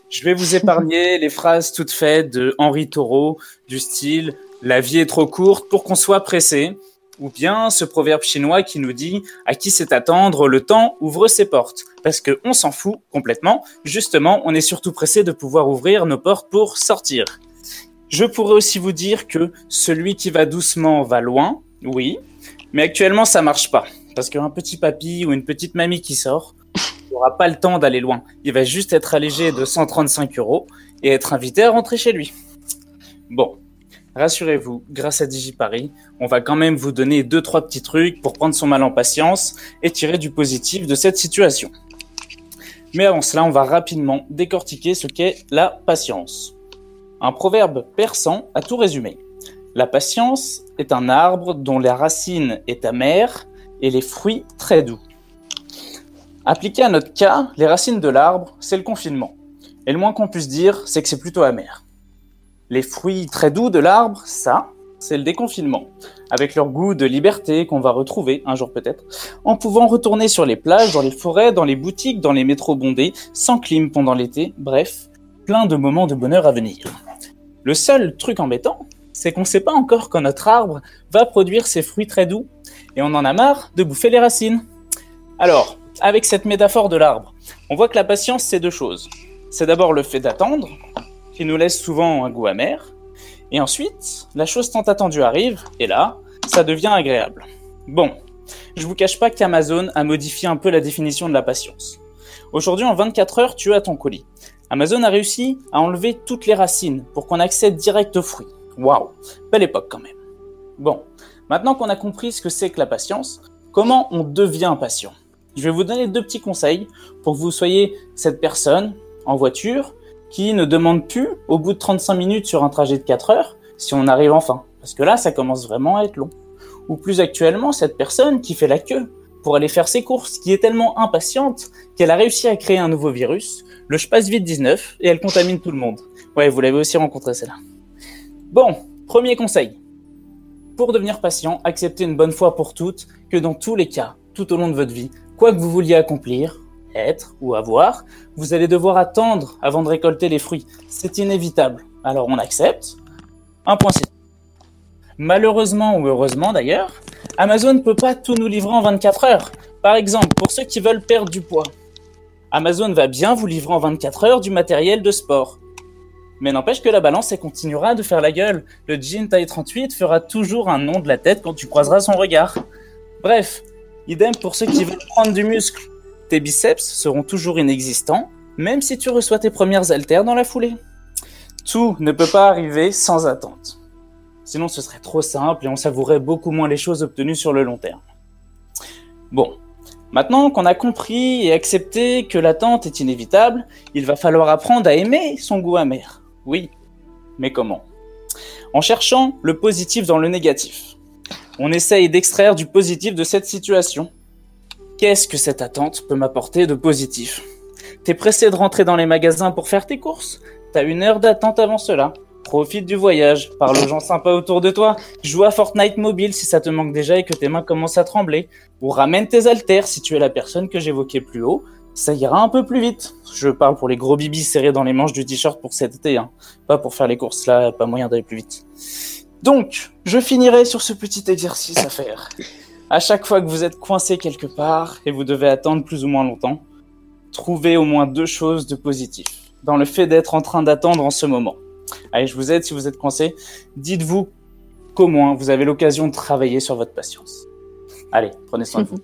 C: Je vais vous épargner <laughs> les phrases toutes faites de Henri Thoreau, du style « la vie est trop courte pour qu'on soit pressé », ou bien ce proverbe chinois qui nous dit à qui c'est attendre, le temps ouvre ses portes. Parce que on s'en fout complètement. Justement, on est surtout pressé de pouvoir ouvrir nos portes pour sortir. Je pourrais aussi vous dire que celui qui va doucement va loin, oui, mais actuellement ça marche pas. Parce qu'un petit papy ou une petite mamie qui sort, n'aura pas le temps d'aller loin. Il va juste être allégé de 135 euros et être invité à rentrer chez lui. Bon, rassurez-vous, grâce à DigiParis, on va quand même vous donner deux trois petits trucs pour prendre son mal en patience et tirer du positif de cette situation. Mais avant cela, on va rapidement décortiquer ce qu'est la patience. Un proverbe persan a tout résumé. La patience est un arbre dont la racine est amère et les fruits très doux. Appliqué à notre cas, les racines de l'arbre, c'est le confinement. Et le moins qu'on puisse dire, c'est que c'est plutôt amer. Les fruits très doux de l'arbre, ça, c'est le déconfinement, avec leur goût de liberté qu'on va retrouver un jour peut-être, en pouvant retourner sur les plages, dans les forêts, dans les boutiques, dans les métros bondés, sans clim pendant l'été, bref, plein de moments de bonheur à venir. Le seul truc embêtant, c'est qu'on ne sait pas encore quand notre arbre va produire ses fruits très doux, et on en a marre de bouffer les racines. Alors, avec cette métaphore de l'arbre, on voit que la patience, c'est deux choses. C'est d'abord le fait d'attendre, qui nous laisse souvent un goût amer. Et ensuite, la chose tant attendue arrive, et là, ça devient agréable. Bon, je vous cache pas qu'Amazon a modifié un peu la définition de la patience. Aujourd'hui, en 24 heures, tu as ton colis. Amazon a réussi à enlever toutes les racines pour qu'on accède direct aux fruits. Waouh, belle époque quand même. Bon, maintenant qu'on a compris ce que c'est que la patience, comment on devient patient? Je vais vous donner deux petits conseils pour que vous soyez cette personne en voiture qui ne demande plus au bout de 35 minutes sur un trajet de 4 heures si on arrive enfin. Parce que là, ça commence vraiment à être long. Ou plus actuellement, cette personne qui fait la queue pour aller faire ses courses, qui est tellement impatiente qu'elle a réussi à créer un nouveau virus, le vite 19, et elle contamine tout le monde. Ouais, vous l'avez aussi rencontré celle-là. Bon, premier conseil. Pour devenir patient, acceptez une bonne fois pour toutes que dans tous les cas, tout au long de votre vie, quoi que vous vouliez accomplir, être ou avoir, vous allez devoir attendre avant de récolter les fruits. C'est inévitable. Alors on accepte. Un point c'est. Malheureusement ou heureusement d'ailleurs, Amazon ne peut pas tout nous livrer en 24 heures. Par exemple, pour ceux qui veulent perdre du poids, Amazon va bien vous livrer en 24 heures du matériel de sport. Mais n'empêche que la balance, elle continuera de faire la gueule. Le jean taille 38 fera toujours un nom de la tête quand tu croiseras son regard. Bref, idem pour ceux qui veulent prendre du muscle. Tes biceps seront toujours inexistants, même si tu reçois tes premières haltères dans la foulée. Tout ne peut pas arriver sans attente. Sinon, ce serait trop simple et on savourerait beaucoup moins les choses obtenues sur le long terme. Bon, maintenant qu'on a compris et accepté que l'attente est inévitable, il va falloir apprendre à aimer son goût amer. Oui, mais comment? En cherchant le positif dans le négatif. On essaye d'extraire du positif de cette situation Qu'est-ce que cette attente peut m'apporter de positif? T'es pressé de rentrer dans les magasins pour faire tes courses? T'as une heure d'attente avant cela. Profite du voyage, parle aux gens sympas autour de toi, joue à Fortnite mobile si ça te manque déjà et que tes mains commencent à trembler, ou ramène tes haltères si tu es la personne que j'évoquais plus haut, ça ira un peu plus vite. Je parle pour les gros bibis serrés dans les manches du t-shirt pour cet été, hein. pas pour faire les courses, là, pas moyen d'aller plus vite. Donc, je finirai sur ce petit exercice à faire. À chaque fois que vous êtes coincé quelque part et vous devez attendre plus ou moins longtemps, trouvez au moins deux choses de positif dans le fait d'être en train d'attendre en ce moment. Allez, je vous aide si vous êtes coincé. Dites-vous qu'au moins vous avez l'occasion de travailler sur votre patience. Allez, prenez soin de vous.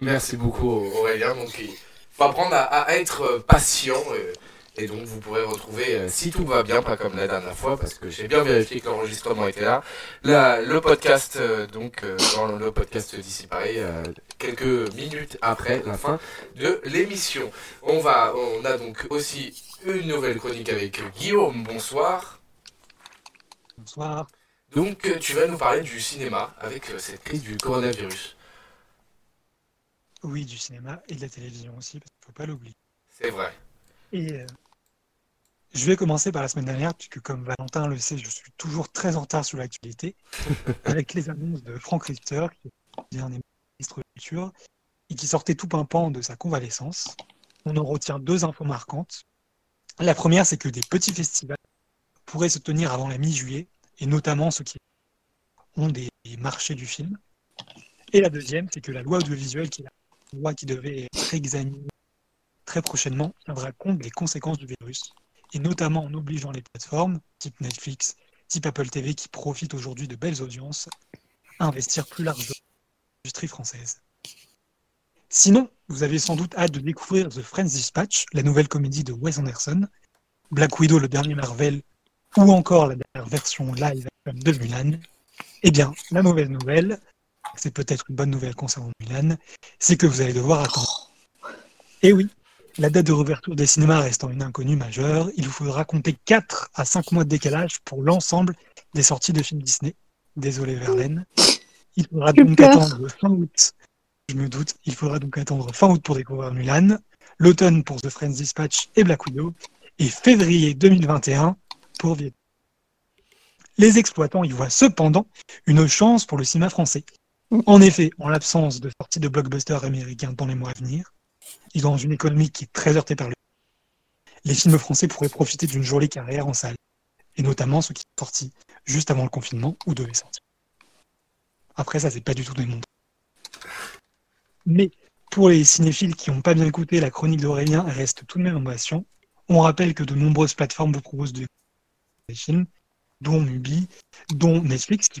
A: Merci beaucoup Aurélien. Donc il faut apprendre à, être patient. Et donc vous pourrez retrouver, euh, si tout va bien, pas comme la dernière fois, parce que j'ai bien vérifié que l'enregistrement était là, le podcast, euh, donc dans le podcast d'ici pareil, quelques minutes après la fin de l'émission. On va, on a donc aussi une nouvelle chronique avec Guillaume. Bonsoir.
D: Bonsoir.
A: Donc tu vas nous parler du cinéma avec cette crise du coronavirus.
D: Oui, du cinéma et de la télévision aussi, parce qu'il ne faut pas l'oublier.
A: C'est vrai.
D: Et euh, je vais commencer par la semaine dernière, puisque comme Valentin le sait, je suis toujours très en retard sur l'actualité, <laughs> avec les annonces de Frank Richter, qui est un des ministres de la Culture, et qui sortait tout pimpant de sa convalescence. On en retient deux infos marquantes. La première, c'est que des petits festivals pourraient se tenir avant la mi-juillet, et notamment ceux qui ont des marchés du film. Et la deuxième, c'est que la loi audiovisuelle qui est loi qui devait être réexaminée très prochainement tiendra compte des conséquences du virus, et notamment en obligeant les plateformes, type Netflix, type Apple TV, qui profitent aujourd'hui de belles audiences, à investir plus largement dans l'industrie française. Sinon, vous avez sans doute hâte de découvrir The Friends Dispatch, la nouvelle comédie de Wes Anderson, Black Widow, le dernier Marvel, ou encore la dernière version live de Mulan. Eh bien, la mauvaise nouvelle, c'est peut-être une bonne nouvelle concernant Mulan, c'est que vous allez devoir attendre. Eh oui, la date de réouverture des cinémas restant une inconnue majeure, il vous faudra compter 4 à 5 mois de décalage pour l'ensemble des sorties de films Disney. Désolé Verlaine. Il faudra donc attendre fin août. Je me doute, il faudra donc attendre fin août pour découvrir Mulan, l'automne pour The Friends Dispatch et Black Widow, et février 2021 pour Vietnam. Les exploitants y voient cependant une chance pour le cinéma français, en effet, en l'absence de sortie de blockbusters américains dans les mois à venir, et dans une économie qui est très heurtée par le les films français pourraient profiter d'une jolie carrière en salle, et notamment ceux qui sont sortis juste avant le confinement ou devaient sortir. Après, ça, c'est pas du tout démontré. Mais pour les cinéphiles qui n'ont pas bien écouté, la chronique d'Aurélien reste tout de même en On rappelle que de nombreuses plateformes vous proposent des films, dont Mubi, dont Netflix, qui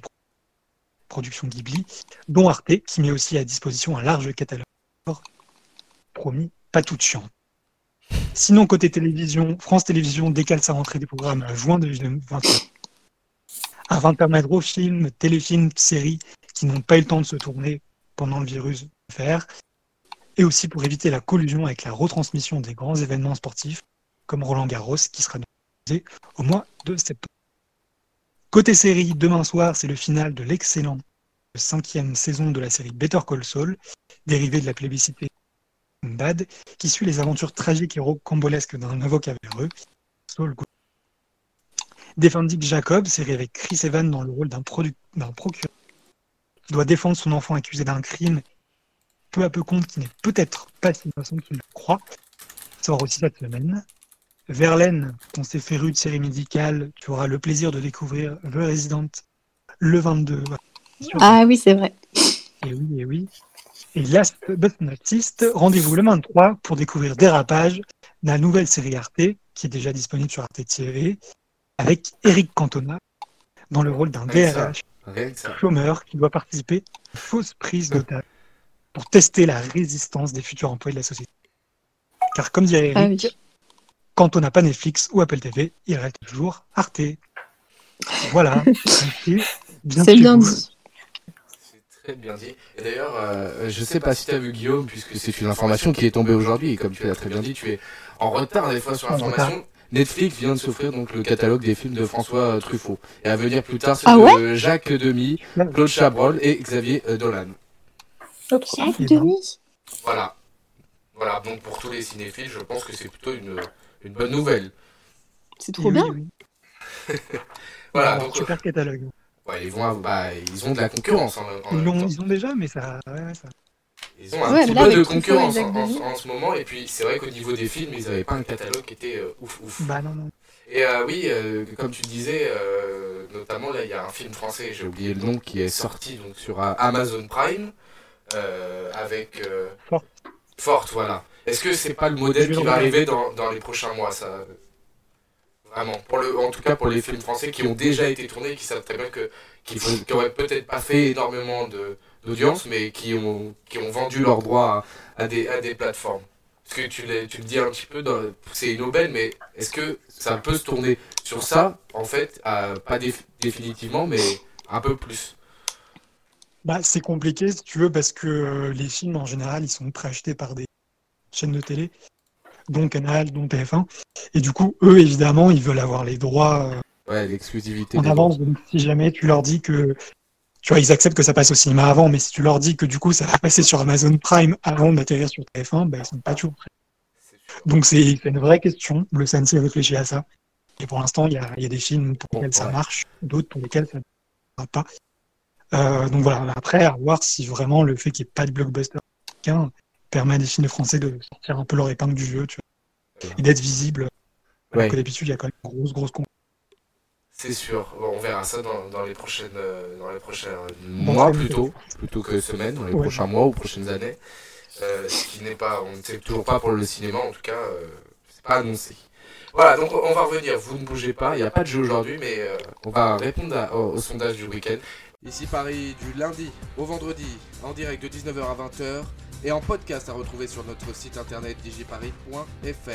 D: production Ghibli, dont Arte, qui met aussi à disposition un large catalogue. Promis, pas tout chiant. Sinon, côté télévision, France Télévisions décale sa rentrée des programmes à juin 2021 afin de permettre aux films, téléfilms, séries qui n'ont pas eu le temps de se tourner pendant le virus de faire, et aussi pour éviter la collusion avec la retransmission des grands événements sportifs, comme Roland Garros, qui sera diffusé au mois de septembre. Côté série, demain soir, c'est le final de l'excellent cinquième saison de la série Better Call Saul, dérivée de la plébiscité Bad, qui suit les aventures tragiques et rocambolesques d'un avocat véreux, Saul Defendic Jacob, série avec Chris Evans dans le rôle d'un procureur qui doit défendre son enfant accusé d'un crime, peu à peu compte qui n'est peut-être pas si innocent qu'il le croit, sort aussi cette semaine. Verlaine, ton s'est féru de série médicale, tu auras le plaisir de découvrir The Resident le 22.
B: Ah oui, c'est vrai.
D: Et oui, et oui. Et last but not least, rendez-vous le 23 pour découvrir Dérapage, la nouvelle série Arte, qui est déjà disponible sur Arte TV, avec Eric Cantona dans le rôle d'un DRH chômeur qui doit participer à une fausse prise d'otage pour tester la résistance des futurs employés de la société. Car comme dirait ah Eric, quand on n'a pas Netflix ou Apple TV, il reste toujours Arte. Voilà. <laughs>
B: C'est bien dit.
A: Très bien dit. Et d'ailleurs, euh, je sais pas si tu as vu Guillaume, puisque c'est une information qui est tombée aujourd'hui, et comme tu l'as très bien dit, tu es en retard des fois sur l'information. Netflix vient de s'offrir donc le catalogue des films de François Truffaut. Et à venir plus tard, c'est
B: ah
A: de Jacques Demy, Claude Chabrol et Xavier euh, Dolan.
B: Jacques Demy
A: Voilà. Voilà, donc pour tous les cinéphiles, je pense que c'est plutôt une, une bonne nouvelle.
B: C'est trop bien. <laughs>
A: voilà, donc,
D: super catalogue.
A: Ouais, ils, vont, bah, ils ont de la concurrence. En,
D: ils, ont, ils, ont, déjà, mais ça. Ouais, ça...
A: Ils ont un petit peu de concurrence en, en, ce moment, et puis c'est vrai qu'au niveau des films, ils n'avaient pas un catalogue qui était euh, ouf ouf.
D: Bah non, non.
A: Et euh, oui, euh, comme tu disais, euh, notamment là, il y a un film français, j'ai oublié le nom, qui est sorti donc sur Amazon Prime avec
D: Forte.
A: Forte, voilà. Est-ce que c'est pas le modèle qui va arriver dans, dans les prochains mois, ça? Vraiment. En tout cas pour les films français qui ont déjà été tournés, qui savent très bien que qui, auraient peut-être pas fait énormément d'audience, mais qui ont, qui ont vendu leurs droits à, des, à des plateformes. Parce que tu, tu le dis un petit peu, c'est une aubaine, mais est-ce que ça peut se tourner sur ça, en fait, pas définitivement, mais un peu plus?
D: Bah, C'est compliqué, si tu veux, parce que euh, les films, en général, ils sont préachetés par des chaînes de télé dont Canal, dont TF1. Et du coup, eux, évidemment, ils veulent avoir les droits
A: euh, ouais, l'exclusivité
D: en avance. Donc, si jamais tu leur dis que. Tu vois, ils acceptent que ça passe au cinéma avant, mais si tu leur dis que du coup, ça va passer sur Amazon Prime avant d'atterrir sur TF1, ben, ils sont pas toujours prêts. Donc, c'est une vraie question. Le CNC réfléchit à ça. Et pour l'instant, il y a, y a, des films pour lesquels ça marche, d'autres pour lesquels ça ne marche pas. Euh, donc voilà, après, à voir si vraiment le fait qu'il n'y ait pas de blockbuster permet à des films français de sortir un peu leur épingle du jeu, tu vois, et d'être visible. Alors que d'habitude, il y a quand même une grosse, grosse
A: C'est sûr. on verra ça dans, les prochaines, euh, dans les prochains mois plutôt, plutôt que semaines, dans les prochains mois ou prochaines années. Euh, ce qui n'est pas, on ne sait toujours pas pour le cinéma, en tout cas, euh, c'est pas annoncé. Voilà, donc on va revenir. Vous ne bougez pas. Il n'y a pas de jeu aujourd'hui, mais on va répondre au, au, sondage du week-end. Ici Paris, du lundi au vendredi, en direct de 19h à 20h et en podcast à retrouver sur notre site internet digiparis.fr.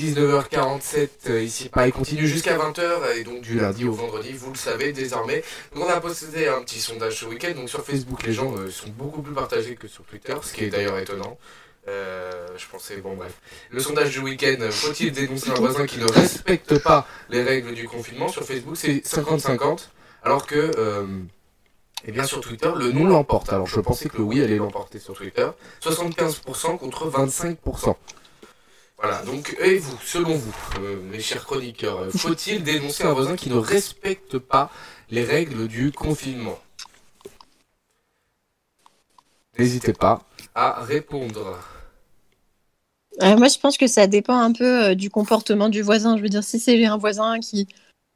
A: 19h47, euh, ici Paris continue jusqu'à 20h et donc du lundi au vendredi, vous le savez désormais. on a posté un petit sondage ce week-end, donc sur Facebook les gens euh, sont beaucoup plus partagés que sur Twitter, ce qui est d'ailleurs étonnant. Euh, je pensais, bon bref. Le sondage du week-end, faut-il dénoncer un voisin qui ne respecte pas les règles du confinement Sur Facebook c'est 50-50, alors que... Et eh bien sur Twitter, le non l'emporte. Alors je pensais que le oui allait l'emporter sur Twitter. 75% contre 25%. Voilà, donc, et vous, selon vous, euh, mes chers chroniqueurs, euh, faut-il <laughs> dénoncer un voisin qui ne respecte pas les règles du confinement? N'hésitez pas à répondre.
B: Euh, moi, je pense que ça dépend un peu du comportement du voisin. Je veux dire, si c'est un voisin qui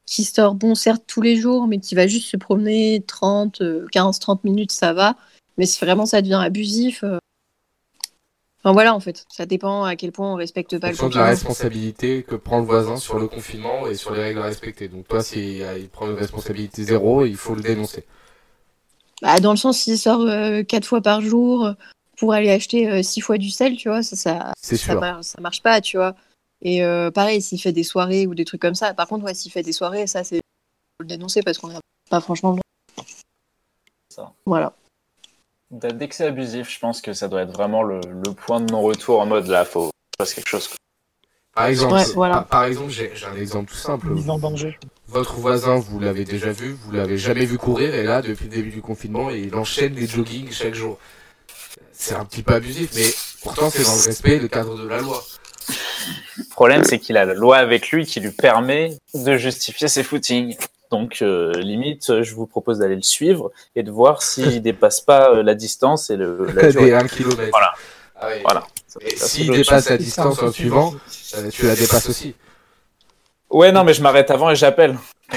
B: qui sort, bon, certes, tous les jours, mais qui va juste se promener 30, 15, 30 minutes, ça va. Mais si vraiment ça devient abusif. Euh, enfin voilà, en fait, ça dépend à quel point on respecte pas le
A: confinement. de la responsabilité que prend le voisin sur le confinement et sur les règles à respecter. Donc toi, s'il il prend une responsabilité zéro, il faut le dénoncer.
B: Bah, dans le sens, s'il sort 4 euh, fois par jour pour aller acheter 6 euh, fois du sel, tu vois, ça, ça, ça, ça marche pas, tu vois. Et euh, pareil, s'il fait des soirées ou des trucs comme ça. Par contre, ouais, s'il fait des soirées, ça, c'est faut le dénoncer parce qu'on n'a pas franchement.
C: Ça.
B: Voilà.
C: Dès que c'est abusif, je pense que ça doit être vraiment le, point de non-retour en mode là, faut faire quelque chose.
A: Par exemple, par, exemple, j'ai un exemple tout simple.
D: Mise en danger.
A: Votre voisin, vous l'avez déjà vu, vous l'avez jamais vu courir, et là, depuis le début du confinement, il enchaîne des joggings chaque jour. C'est un petit peu abusif, mais pourtant c'est dans le respect, le cadre de la loi.
C: Le problème, c'est qu'il a la loi avec lui qui lui permet de justifier ses footings. Donc, euh, limite, je vous propose d'aller le suivre et de voir s'il <laughs> dépasse pas euh, la distance et le,
A: la durée. 1 km.
C: Voilà. Ah voilà.
A: Et s'il dépasse la distance en suivant, euh, tu la dépasses aussi.
C: Ouais, non, mais je m'arrête avant et j'appelle. <laughs>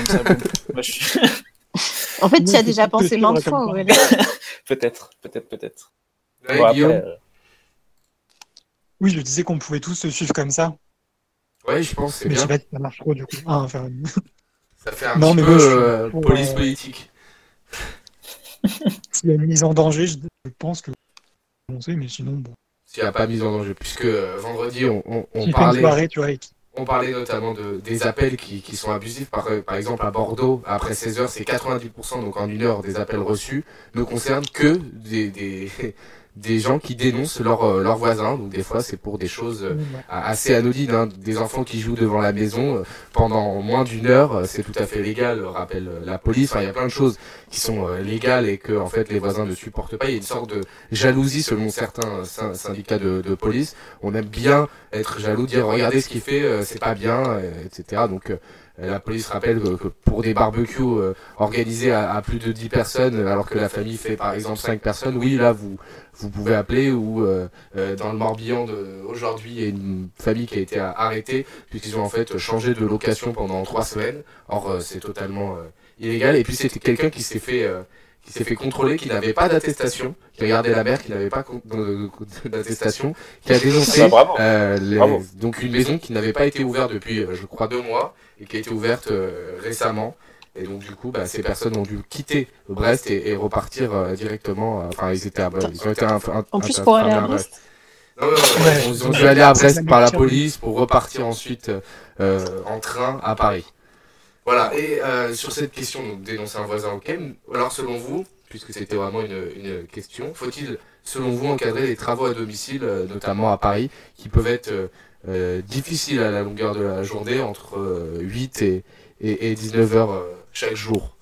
B: en fait, tu as <laughs> déjà pensé maintes fois, Aurélien.
C: peut-être, peut-être, peut-être.
D: Oui, je disais qu'on pouvait tous se suivre comme ça.
A: Ouais, je pense.
D: Mais bien. je sais pas si ça marche trop du coup. Ah, enfin... <laughs>
A: Ça fait un non, petit mais peu euh, police politique. <laughs>
D: S'il y a une mise en danger, je pense que sait, mais sinon bon.
A: S'il n'y a pas mise en danger, puisque euh, vendredi on, on, on parlait. Soirée, tu vois, on parlait notamment de, des appels qui, qui sont abusifs. Par, par, exemple, à Bordeaux, après 16 heures, c'est 90%, donc en une heure, des appels reçus ne concernent que des, des, des gens qui dénoncent leurs euh, leurs voisins. Donc des fois, c'est pour des choses euh, assez anodines. Hein. Des enfants qui jouent devant la maison euh, pendant moins d'une heure, c'est tout à fait légal, rappelle la police. Enfin, il y a plein de choses qui sont légales et que en fait les voisins ne supportent pas. Il y a une sorte de jalousie selon certains syndicats de, de police. On aime bien être jaloux, dire regardez ce qu'il fait, c'est pas bien, etc. Donc la police rappelle que, pour des barbecues euh, organisés à, plus de 10 personnes, alors que la famille fait par exemple 5 personnes, oui, là, vous, vous pouvez appeler. Ou euh, euh, dans le Morbihan, aujourd'hui, il y a une famille qui a été arrêtée, puisqu'ils ont en fait changé de location pendant 3 semaines. Or, c'est totalement illégal. Et puis c'était quelqu'un qui s'est fait qui s'est fait contrôler, qui n'avait pas d'attestation, qui regardait la mer, qui n'avait pas d'attestation, qui a dénoncé
C: bah,
A: euh, donc une maison qui n'avait pas été ouverte depuis, euh, je crois, deux mois et qui a été ouverte euh, récemment. Et donc du coup, bah, ces personnes ont dû quitter Brest et, repartir directement. Enfin, ils étaient à Brest.
B: en plus pour aller à Brest.
A: ils ont dû aller à Brest par la police pour repartir ensuite en train à Paris. Voilà, et euh, sur cette question, donc dénoncer un voisin, ok. Alors selon vous, puisque c'était vraiment une, question, faut-il, selon vous, encadrer les travaux à domicile, euh, notamment à Paris, qui peuvent être euh, difficiles à la longueur de la journée, entre 8 et, et, 19 heures chaque jour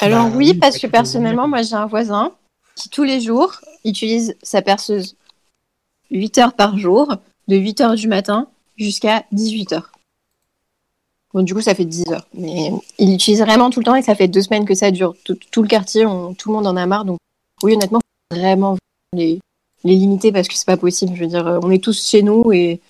B: Alors bah oui, parce que personnellement, moi j'ai un voisin qui tous les jours utilise sa perceuse 8 heures par jour, de 8 heures du matin jusqu'à 18 heures. Bon, du coup, ça fait 10 heures. Mais il utilise vraiment tout le temps et ça fait deux semaines que ça dure. Tout, le quartier, tout le monde en a marre. Donc, oui, honnêtement, vraiment les, les limiter parce que c'est pas possible. Je veux dire, on est tous chez nous et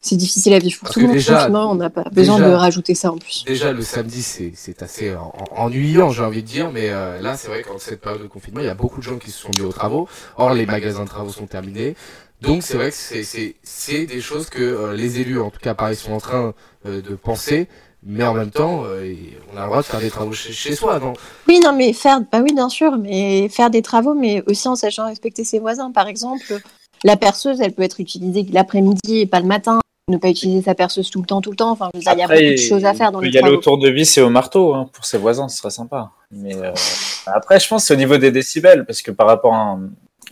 B: c'est difficile à vivre pour tout le monde. Déjà, on n'a pas besoin de rajouter ça en plus.
A: Déjà, le samedi, c'est assez ennuyant, j'ai envie de dire. Mais euh, là, c'est vrai qu'en cette période de confinement, il y a beaucoup de gens qui se sont mis aux travaux. Or, les magasins de travaux sont terminés. Donc c'est vrai que c'est des choses que euh, les élus, en tout cas Paris, sont en train euh, de penser mais en même temps, euh, on a le droit de faire des travaux chez, soi, non?
B: Oui, non, mais faire, bah oui, bien sûr, mais faire des travaux, mais aussi en sachant respecter ses voisins. Par exemple, la perceuse, elle peut être utilisée l'après-midi et pas le matin. Ne pas utiliser sa perceuse tout le temps, tout le temps. Enfin, il y a beaucoup de choses à faire dans les.
C: Il y a le tour de vis et au marteau hein, pour ses voisins, ce serait sympa. Mais euh, après, je pense c'est au niveau des décibels, parce que par rapport à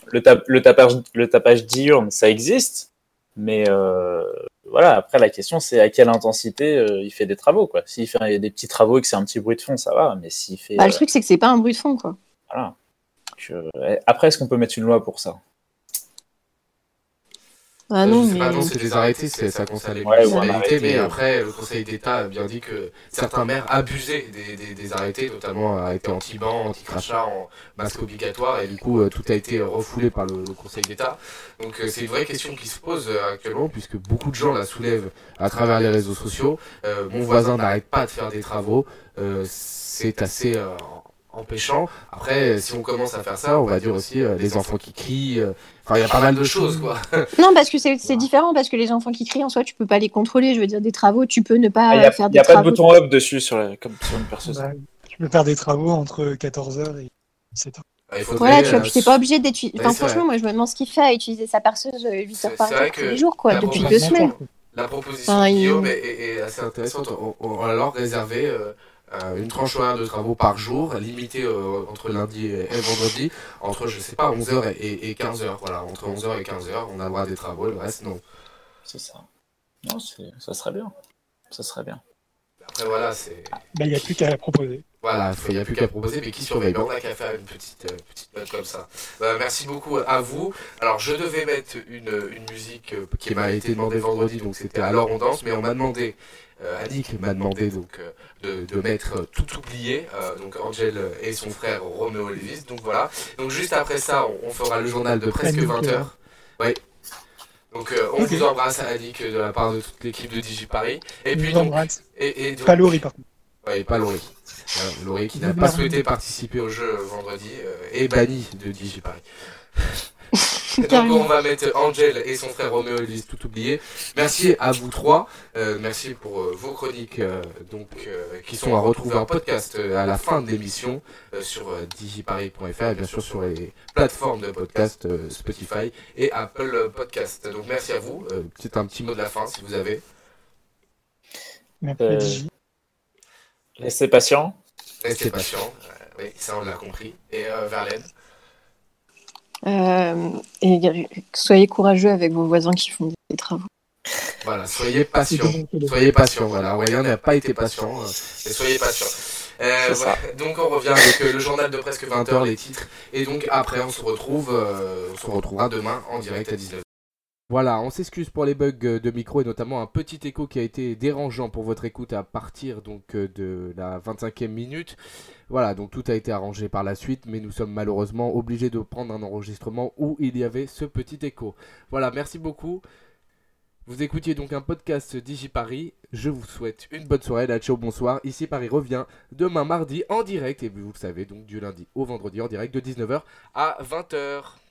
C: le, le, tapage, le tapage diurne, ça existe, mais euh, voilà, après la question c'est à quelle intensité euh, il fait des travaux quoi. S'il fait des petits travaux et que c'est un petit bruit de fond, ça va, mais s'il fait.
B: Bah, le truc c'est que c'est pas un bruit de fond quoi.
C: Voilà. Après, est-ce qu'on peut mettre une loi pour ça?
B: Ah non,
A: mais... c'est des arrêtés, ça concerne les municipalités, mais après, le Conseil d'État a bien dit que certains maires abusaient des, des, arrêtés, notamment arrêtés anti-ban, anti-crachat, en masque obligatoire, et du coup, euh, tout a été refoulé par le, Conseil d'État. Donc, euh, c'est une vraie question qui se pose euh, actuellement, puisque beaucoup de gens la soulèvent à travers les réseaux sociaux. mon voisin n'arrête pas de faire des travaux. c'est assez empêchant. Après, si on commence à faire ça, on va dire aussi les enfants qui crient, Enfin, il y a pas mal de choses, quoi. <laughs>
B: Non, parce que c'est différent, parce que les enfants qui crient en soi, tu peux pas les contrôler. Je veux dire, des travaux, tu peux ne pas ah, faire des travaux.
C: Il n'y a pas de bouton up dessus sur comme sur une perceuse. Bah,
D: tu peux faire des travaux entre 14h et 17h.
B: Ah, voilà, tu vois, pas obligé d'utiliser. Enfin, franchement, moi, je me demande ce qu'il fait à utiliser sa perceuse 8 h par jour tous les jours, quoi, depuis deux semaines.
A: La proposition de Guillaume est, assez intéressante. On, va alors réservé euh, euh, une tranche horaire de travaux par jour, limitée euh, entre lundi et, vendredi, entre, je sais pas, 11h et, 15h. Voilà, entre 11h et 15h, on a le droit des travaux, le reste, non.
C: C'est ça. Non, ça serait bien. Ça serait bien.
A: Après, voilà, c'est.
D: Ben, il n'y a plus qu'à proposer.
A: Voilà, il n'y a plus qu'à proposer, mais qui surveille On a qu'à faire une petite, euh, petite note comme ça. Bah, merci beaucoup à vous. Alors, je devais mettre une, une musique qui m'a été demandée vendredi, donc c'était Alors on danse, mais on m'a demandé euh, Annick m'a demandé donc euh, de, mettre tout oublié, euh, donc Angel et son frère Roméo Lévis. Donc voilà. Donc juste après ça, on, fera le journal de presque 20 heures. Oui. Donc on vous embrasse Annick de la part de toute l'équipe de DigiParis. Et puis donc,
D: et, et pas Laurie par contre.
A: Oui, pas Laurie. Laurie qui n'a pas souhaité participer au jeu vendredi est banni de DigiParis. <laughs> Donc on va mettre Angel et son frère Roméo et tout oublié. Merci à vous trois. Euh, merci pour euh, vos chroniques euh, donc qui sont à retrouver en podcast à la fin de l'émission sur digiparis.fr et bien sûr sur les plateformes de podcast Spotify et Apple Podcast. Donc merci à vous. C'est un petit mot de la fin si vous avez.
C: Restez patient.
A: Restez patient. oui, ça on l'a compris. Et Verlaine?
B: Euh, et soyez courageux avec vos voisins qui font des travaux.
A: Voilà, soyez patient. Soyez patient. Voilà, Aurélien n'a pas été patient, euh, mais soyez patient. Euh, Donc on revient avec euh, le journal de presque 20 heures, les titres, et donc après on se retrouve, on se retrouvera demain en direct à 19h. Voilà, on s'excuse pour les bugs de micro et notamment un petit écho qui a été dérangeant pour votre écoute à partir donc de la 25e minute. Voilà, donc tout a été arrangé par la suite, mais nous sommes malheureusement obligés de prendre un enregistrement où il y avait ce petit écho. Voilà, merci beaucoup. Vous écoutiez donc un podcast DigiParis. Je vous souhaite une bonne soirée. La ciao, bonsoir. Ici Paris revient demain mardi en direct. Et vous le savez, donc du lundi au vendredi en direct de 19h à 20h.